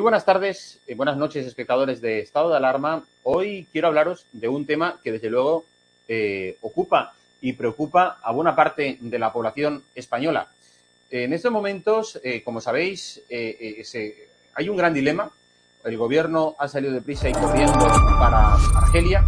Muy buenas tardes, y buenas noches, espectadores de Estado de Alarma. Hoy quiero hablaros de un tema que, desde luego, eh, ocupa y preocupa a buena parte de la población española. En estos momentos, eh, como sabéis, eh, hay un gran dilema. El gobierno ha salido de prisa y corriendo para Argelia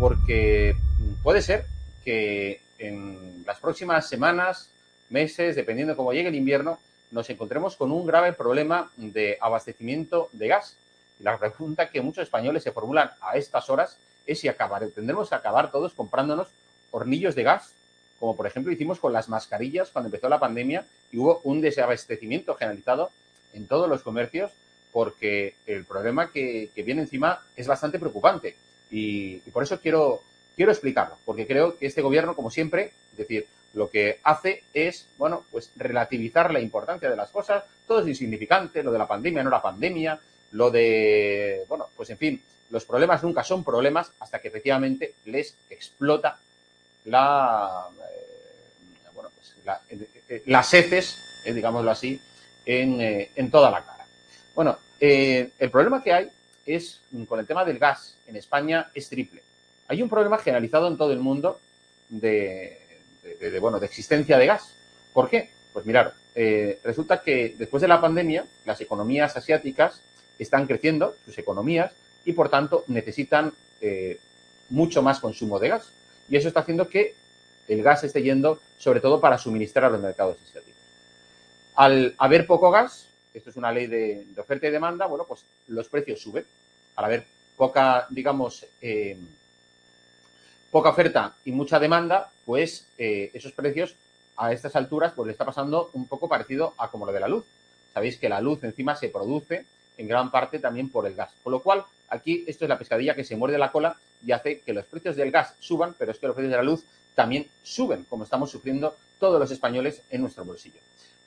porque puede ser que en las próximas semanas, meses, dependiendo de cómo llegue el invierno, nos encontremos con un grave problema de abastecimiento de gas. La pregunta que muchos españoles se formulan a estas horas es si acabar, tendremos que acabar todos comprándonos hornillos de gas, como por ejemplo hicimos con las mascarillas cuando empezó la pandemia y hubo un desabastecimiento generalizado en todos los comercios porque el problema que, viene encima es bastante preocupante. Y, y, por eso quiero, quiero explicarlo, porque creo que este gobierno, como siempre, es decir, lo que hace es, bueno, pues relativizar la importancia de las cosas, todo es insignificante, lo de la pandemia no era pandemia, lo de, bueno, pues en fin, los problemas nunca son problemas hasta que efectivamente les explota la, eh, bueno, pues la, eh, las heces, eh, digámoslo así, en, eh, toda la cara. Bueno, eh, el problema que hay es, con el tema del gas en España, es triple. Hay un problema generalizado en todo el mundo de, de, bueno, de existencia de gas. ¿Por qué? Pues mirar, eh, resulta que después de la pandemia, las economías asiáticas están creciendo, sus economías, y por tanto necesitan eh, mucho más consumo de gas. Y eso está haciendo que el gas esté yendo sobre todo para suministrar a los mercados asiáticos. Al haber poco gas, esto es una ley de, de oferta y demanda, bueno, pues los precios suben. Al haber poca, digamos, eh, poca oferta y mucha demanda, pues eh, esos precios a estas alturas pues le está pasando un poco parecido a como lo de la luz. Sabéis que la luz encima se produce en gran parte también por el gas. Con lo cual, aquí esto es la pescadilla que se muerde la cola y hace que los precios del gas suban, pero es que los precios de la luz también suben, como estamos sufriendo todos los españoles en nuestro bolsillo.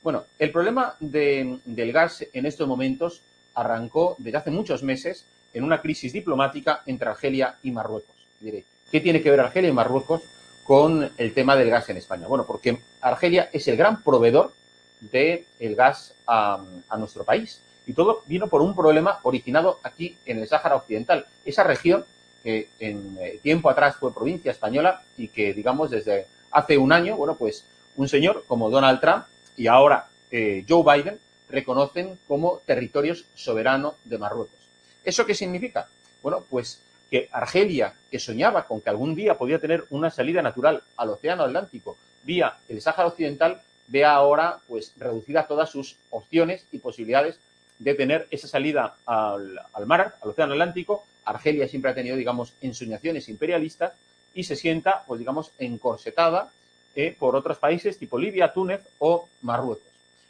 Bueno, el problema de, del gas en estos momentos arrancó desde hace muchos meses en una crisis diplomática entre Argelia y Marruecos. Diré, ¿Qué tiene que ver Argelia y Marruecos con el tema del gas en España? Bueno, porque Argelia es el gran proveedor del de gas a, nuestro país. Y todo vino por un problema originado aquí en el Sáhara Occidental. Esa región que en eh, tiempo atrás fue provincia española y que, digamos, desde hace un año, bueno, pues un señor como Donald Trump y ahora eh, Joe Biden reconocen como territorios soberanos de Marruecos. ¿Eso qué significa? Bueno, pues que Argelia, que soñaba con que algún día podía tener una salida natural al Océano Atlántico vía el Sáhara Occidental, vea ahora pues reducidas todas sus opciones y posibilidades de tener esa salida al, mar, al Océano Atlántico. Argelia siempre ha tenido, digamos, ensoñaciones imperialistas y se sienta, pues digamos, encorsetada eh, por otros países tipo Libia, Túnez o Marruecos.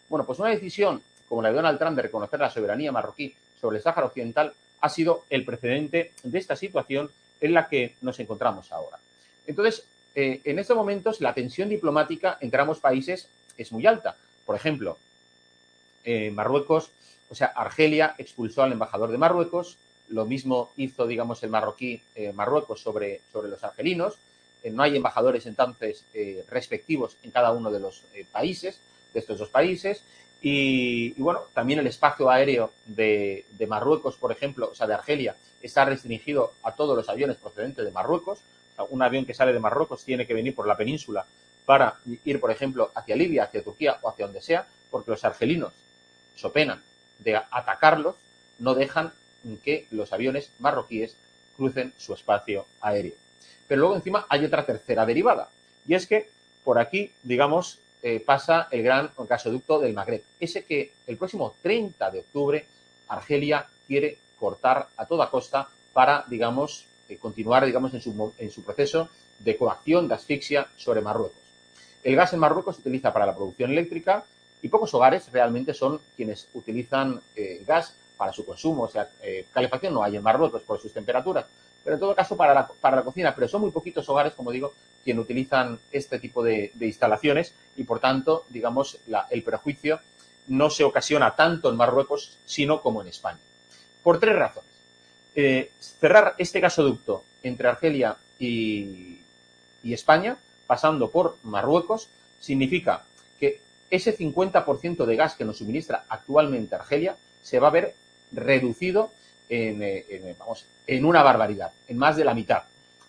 Bueno, pues una decisión como la de Donald Trump de reconocer la soberanía marroquí sobre el Sáhara Occidental ha sido el precedente de esta situación en la que nos encontramos ahora. Entonces, eh, en estos momentos la tensión diplomática entre ambos países es muy alta. Por ejemplo, eh, Marruecos O sea, Argelia expulsó al embajador de Marruecos, lo mismo hizo, digamos, el marroquí eh, Marruecos sobre, sobre los argelinos. No hay embajadores entonces respectivos en cada uno de los países, de estos dos países. Y, bueno, también el espacio aéreo de, Marruecos, por ejemplo, o sea, de Argelia, está restringido a todos los aviones procedentes de Marruecos. Un avión que sale de Marruecos tiene que venir por la península para ir, por ejemplo, hacia Libia, hacia Turquía o hacia donde sea, porque los argelinos, so pena de atacarlos, no dejan que los aviones marroquíes crucen su espacio aéreo. Pero luego encima hay otra tercera derivada, y es que por aquí, digamos, eh, pasa el gran gasoducto del Magreb, ese que el próximo 30 de octubre Argelia quiere cortar a toda costa para, digamos, eh, continuar, digamos, en su, en su proceso de coacción, de asfixia sobre Marruecos. El gas en Marruecos se utiliza para la producción eléctrica y pocos hogares realmente son quienes utilizan eh, gas para su consumo. O sea, calefacción no hay en Marruecos por sus temperaturas, pero en todo caso para la, para la cocina. Pero son muy poquitos hogares, como digo, quienes utilizan este tipo de, instalaciones y, por tanto, digamos, el prejuicio no se ocasiona tanto en Marruecos, sino como en España. Por tres razones. Eh, cerrar este gasoducto entre Argelia y, España, pasando por Marruecos, significa que ese 50% de gas que nos suministra actualmente Argelia se va a ver reducido eh, en, vamos, en una barbaridad, en más de la mitad.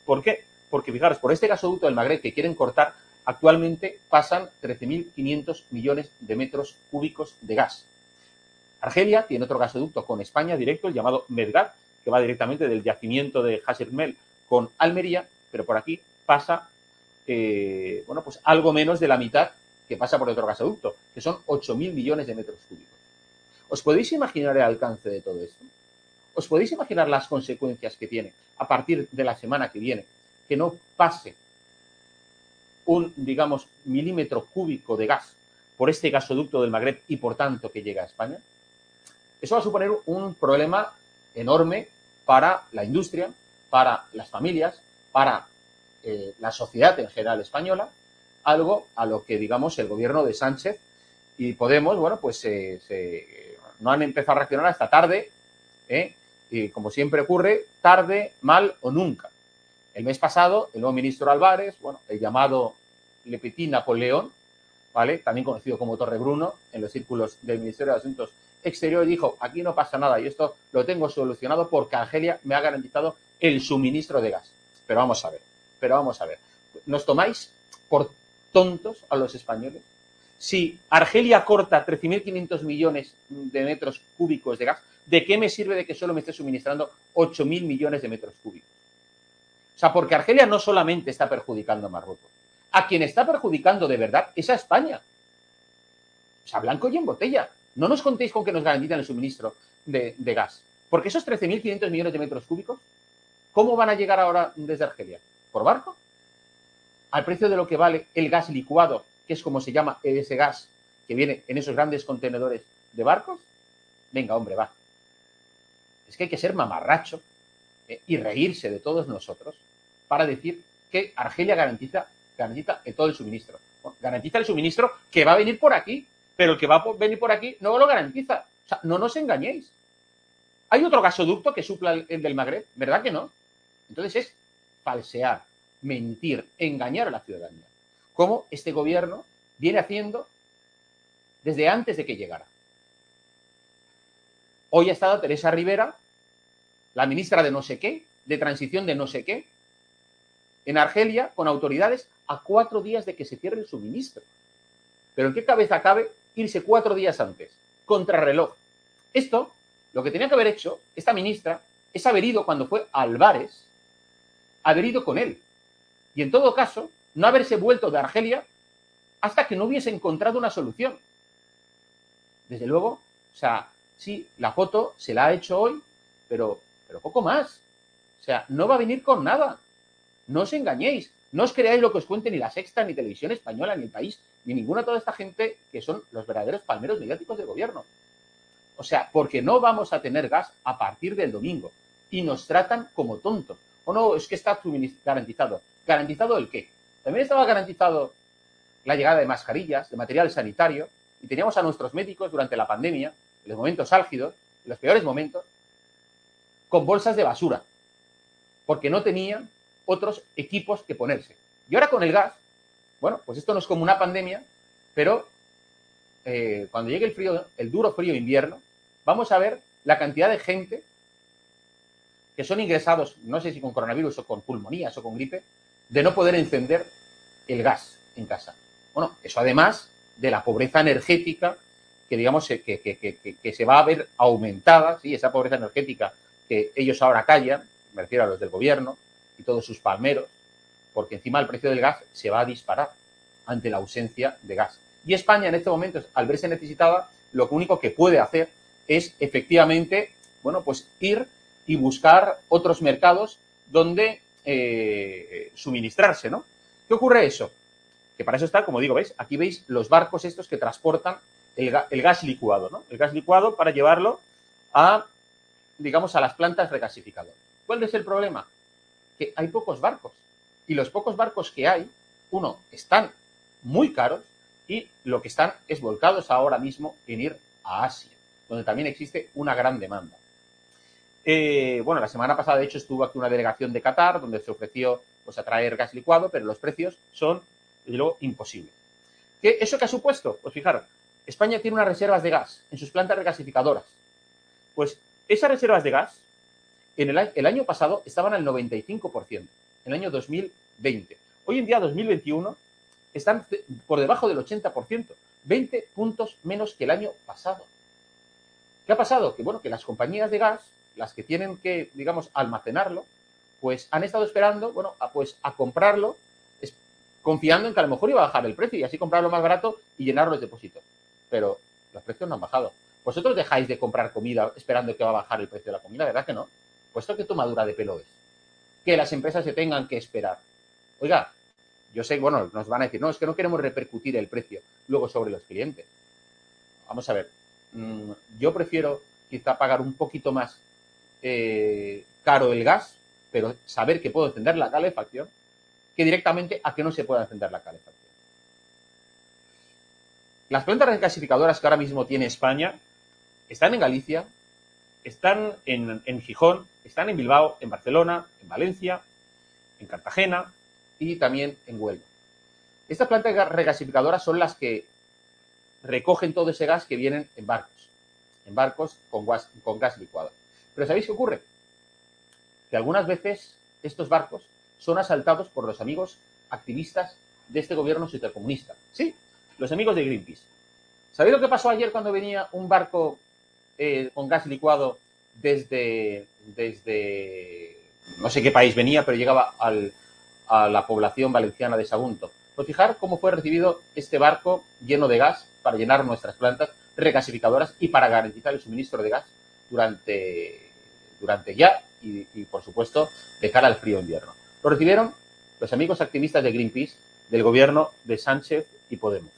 ¿Por qué? Porque fijaros, por este gasoducto del Magreb que quieren cortar, actualmente pasan 13.500 millones de metros cúbicos de gas. Argelia tiene otro gasoducto con España directo, el llamado Medgat, que va directamente del yacimiento de Hasirmel con Almería, pero por aquí pasa, eh, bueno, pues algo menos de la mitad que pasa por otro gasoducto, que son 8.000 millones de metros cúbicos. ¿Os podéis imaginar el alcance de todo esto? ¿Os podéis imaginar las consecuencias que tiene a partir de la semana que viene que no pase un, digamos, milímetro cúbico de gas por este gasoducto del Magreb y, por tanto, que llega a España? Eso va a suponer un problema enorme para la industria, para las familias, para eh, la sociedad en general española, algo a lo que, digamos, el gobierno de Sánchez y Podemos, bueno, pues no han empezado a reaccionar hasta tarde, ¿eh? y como siempre ocurre, tarde, mal o nunca. El mes pasado, el nuevo ministro Álvarez, bueno, el llamado Le Petit Napoleón, ¿vale? También conocido como Torre Bruno en los círculos del Ministerio de Asuntos Exteriores, dijo, aquí no pasa nada y esto lo tengo solucionado porque Argelia me ha garantizado el suministro de gas. Pero vamos a ver, pero vamos a ver. ¿Nos tomáis por tontos a los españoles? Si Argelia corta 13.500 millones de metros cúbicos de gas, ¿de qué me sirve de que solo me esté suministrando 8.000 millones de metros cúbicos? O sea, porque Argelia no solamente está perjudicando a Marruecos, a quien está perjudicando de verdad es a España. O sea, blanco y en botella. No nos contéis con que nos garanticen el suministro de, de gas. Porque esos 13.500 millones de metros cúbicos, ¿cómo van a llegar ahora desde Argelia? ¿Por barco? ¿Al precio de lo que vale el gas licuado, que es como se llama ese gas que viene en esos grandes contenedores de barcos? Venga, hombre, va es que hay que ser mamarracho eh, y reírse de todos nosotros para decir que Argelia garantiza, garantiza todo el suministro. garantiza el suministro que va a venir por aquí, pero el que va a venir por aquí no lo garantiza. O sea, no nos engañéis. ¿Hay otro gasoducto que supla el del Magreb? ¿Verdad que no? Entonces es falsear, mentir, engañar a la ciudadanía. Como este gobierno viene haciendo desde antes de que llegara. Hoy ha estado Teresa Rivera, la ministra de no sé qué, de transición de no sé qué, en Argelia con autoridades a cuatro días de que se cierre el suministro. Pero ¿en qué cabeza cabe irse cuatro días antes? Contrarreloj. Esto, lo que tenía que haber hecho esta ministra es haber ido cuando fue a Álvarez, haber ido con él. Y en todo caso, no haberse vuelto de Argelia hasta que no hubiese encontrado una solución. Desde luego, o sea, sí, la foto se la ha hecho hoy, pero, pero poco más. O sea, no va a venir con nada. No os engañéis. No os creáis lo que os cuente ni la Sexta, ni Televisión Española, ni el país, ni ninguna toda esta gente que son los verdaderos palmeros mediáticos del gobierno. O sea, porque no vamos a tener gas a partir del domingo. Y nos tratan como tontos. O no, es que está garantizado. ¿Garantizado el qué? También estaba garantizado la llegada de mascarillas, de material sanitario, y teníamos a nuestros médicos durante la pandemia en los momentos álgidos, en los peores momentos, con bolsas de basura, porque no tenían otros equipos que ponerse. Y ahora con el gas, bueno, pues esto no es como una pandemia, pero eh, cuando llegue el frío, el duro frío invierno, vamos a ver la cantidad de gente que son ingresados, no sé si con coronavirus o con pulmonías o con gripe, de no poder encender el gas en casa. Bueno, eso además de la pobreza energética que digamos que, que, se va a ver aumentada, ¿sí? esa pobreza energética que ellos ahora callan, me refiero a los del gobierno y todos sus palmeros, porque encima el precio del gas se va a disparar ante la ausencia de gas. Y España en este momento, al verse necesitada, lo único que puede hacer es efectivamente, bueno, pues ir y buscar otros mercados donde eh, suministrarse, ¿no? ¿Qué ocurre eso? Que para eso está, como digo, ¿veis? Aquí veis los barcos estos que transportan el, gas licuado, ¿no? El gas licuado para llevarlo a, digamos, a las plantas regasificadoras. ¿Cuál es el problema? Que hay pocos barcos. Y los pocos barcos que hay, uno, están muy caros y lo que están es volcados ahora mismo en ir a Asia, donde también existe una gran demanda. Eh, bueno, la semana pasada, de hecho, estuvo aquí una delegación de Qatar, donde se ofreció pues, a traer gas licuado, pero los precios son, desde luego, imposibles. ¿Qué, ¿Eso qué ha supuesto? Pues fijaros, España tiene unas reservas de gas en sus plantas regasificadoras. Pues esas reservas de gas, en el, año pasado estaban al 95%, en el año 2020. Hoy en día, 2021, están por debajo del 80%, 20 puntos menos que el año pasado. ¿Qué ha pasado? Que bueno, que las compañías de gas, las que tienen que, digamos, almacenarlo, pues han estado esperando, bueno, a, pues a comprarlo, confiando en que a lo mejor iba a bajar el precio y así comprarlo más barato y llenar los depósitos pero los precios no han bajado. Vosotros dejáis de comprar comida esperando que va a bajar el precio de la comida, ¿verdad que no? Puesto que tomadura de pelo es. Que las empresas se tengan que esperar. Oiga, yo sé, bueno, nos van a decir, no, es que no queremos repercutir el precio luego sobre los clientes. Vamos a ver, mm, yo prefiero quizá pagar un poquito más eh, caro el gas, pero saber que puedo encender la calefacción, que directamente a que no se pueda encender la calefacción. Las plantas regasificadoras que ahora mismo tiene España están en Galicia, están en, Gijón, están en Bilbao, en Barcelona, en Valencia, en Cartagena y también en Huelva. Estas plantas regasificadoras son las que recogen todo ese gas que vienen en barcos, en barcos con gas, con gas licuado. Pero ¿sabéis qué ocurre? Que algunas veces estos barcos son asaltados por los amigos activistas de este gobierno supercomunista. Sí, los amigos de Greenpeace. ¿Sabéis lo que pasó ayer cuando venía un barco eh, con gas licuado desde, desde, no sé qué país venía, pero llegaba a la población valenciana de Sagunto? Pues fijar cómo fue recibido este barco lleno de gas para llenar nuestras plantas regasificadoras y para garantizar el suministro de gas durante, durante ya y, y, por supuesto, de cara al frío invierno. Lo recibieron los amigos activistas de Greenpeace del gobierno de Sánchez y Podemos.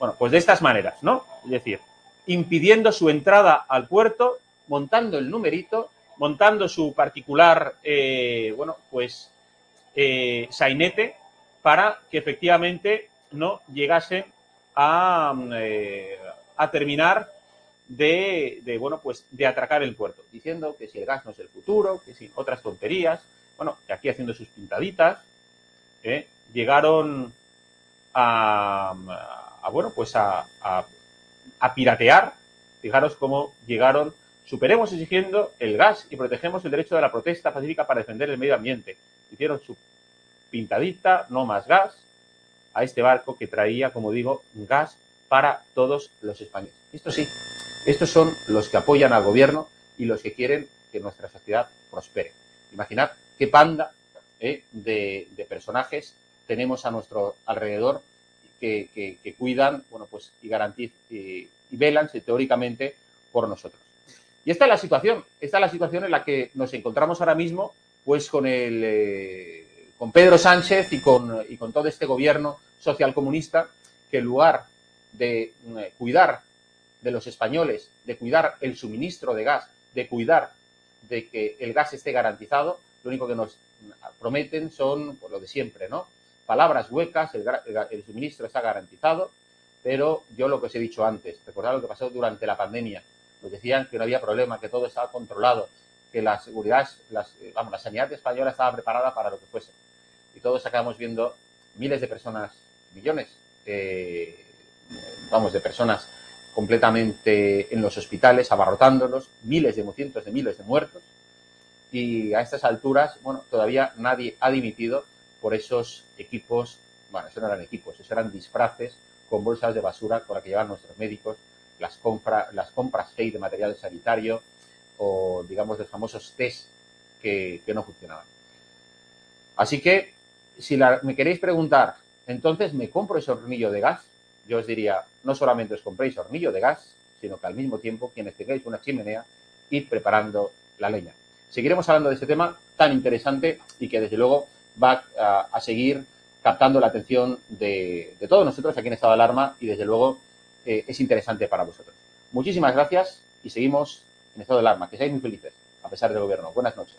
Bueno, pues de estas maneras, ¿no? Es decir, impidiendo su entrada al puerto, montando el numerito, montando su particular, eh, bueno, pues, eh, sainete para que efectivamente no llegase a, eh, a terminar de, bueno, pues, de atracar el puerto, diciendo que si el gas no es el futuro, que si otras tonterías, bueno, aquí haciendo sus pintaditas, llegaron a a bueno, pues a, a, piratear. Fijaros cómo llegaron. Superemos exigiendo el gas y protegemos el derecho de la protesta pacífica para defender el medio ambiente. Hicieron su pintadita, no más gas, a este barco que traía, como digo, gas para todos los españoles. Esto sí, estos son los que apoyan al gobierno y los que quieren que nuestra sociedad prospere. Imaginad qué panda eh, de, personajes tenemos a nuestro alrededor que, cuidan, bueno, pues y garantizan y, velan teóricamente por nosotros. Y esta es la situación, esta es la situación en la que nos encontramos ahora mismo, pues con el eh, con Pedro Sánchez y con, y con todo este gobierno socialcomunista que en lugar de eh, cuidar de los españoles, de cuidar el suministro de gas, de cuidar de que el gas esté garantizado, lo único que nos prometen son pues, lo de siempre, ¿no? Palabras huecas, el, suministro está garantizado, pero yo lo que os he dicho antes, recordad lo que pasó durante la pandemia, nos decían que no había problema, que todo estaba controlado, que la seguridad, las, vamos, la sanidad española estaba preparada para lo que fuese. Y todos acabamos viendo miles de personas, millones, eh, vamos, de personas completamente en los hospitales, abarrotándolos, miles de cientos de miles de muertos. Y a estas alturas, bueno, todavía nadie ha dimitido por esos equipos, bueno, eso no eran equipos, eso eran disfraces con bolsas de basura con la que llevan nuestros médicos, las, compra, las compras fake de material sanitario o, digamos, los famosos test que, no funcionaban. Así que, si me queréis preguntar, entonces, ¿me compro ese hornillo de gas? Yo os diría, no solamente os compréis hornillo de gas, sino que al mismo tiempo, quienes tengáis una chimenea, id preparando la leña. Seguiremos hablando de este tema tan interesante y que, desde luego, va a seguir captando la atención de, todos nosotros aquí en Estado de Alarma y desde luego eh, es interesante para vosotros. Muchísimas gracias y seguimos en Estado de Alarma. Que seáis muy felices a pesar del gobierno. Buenas noches.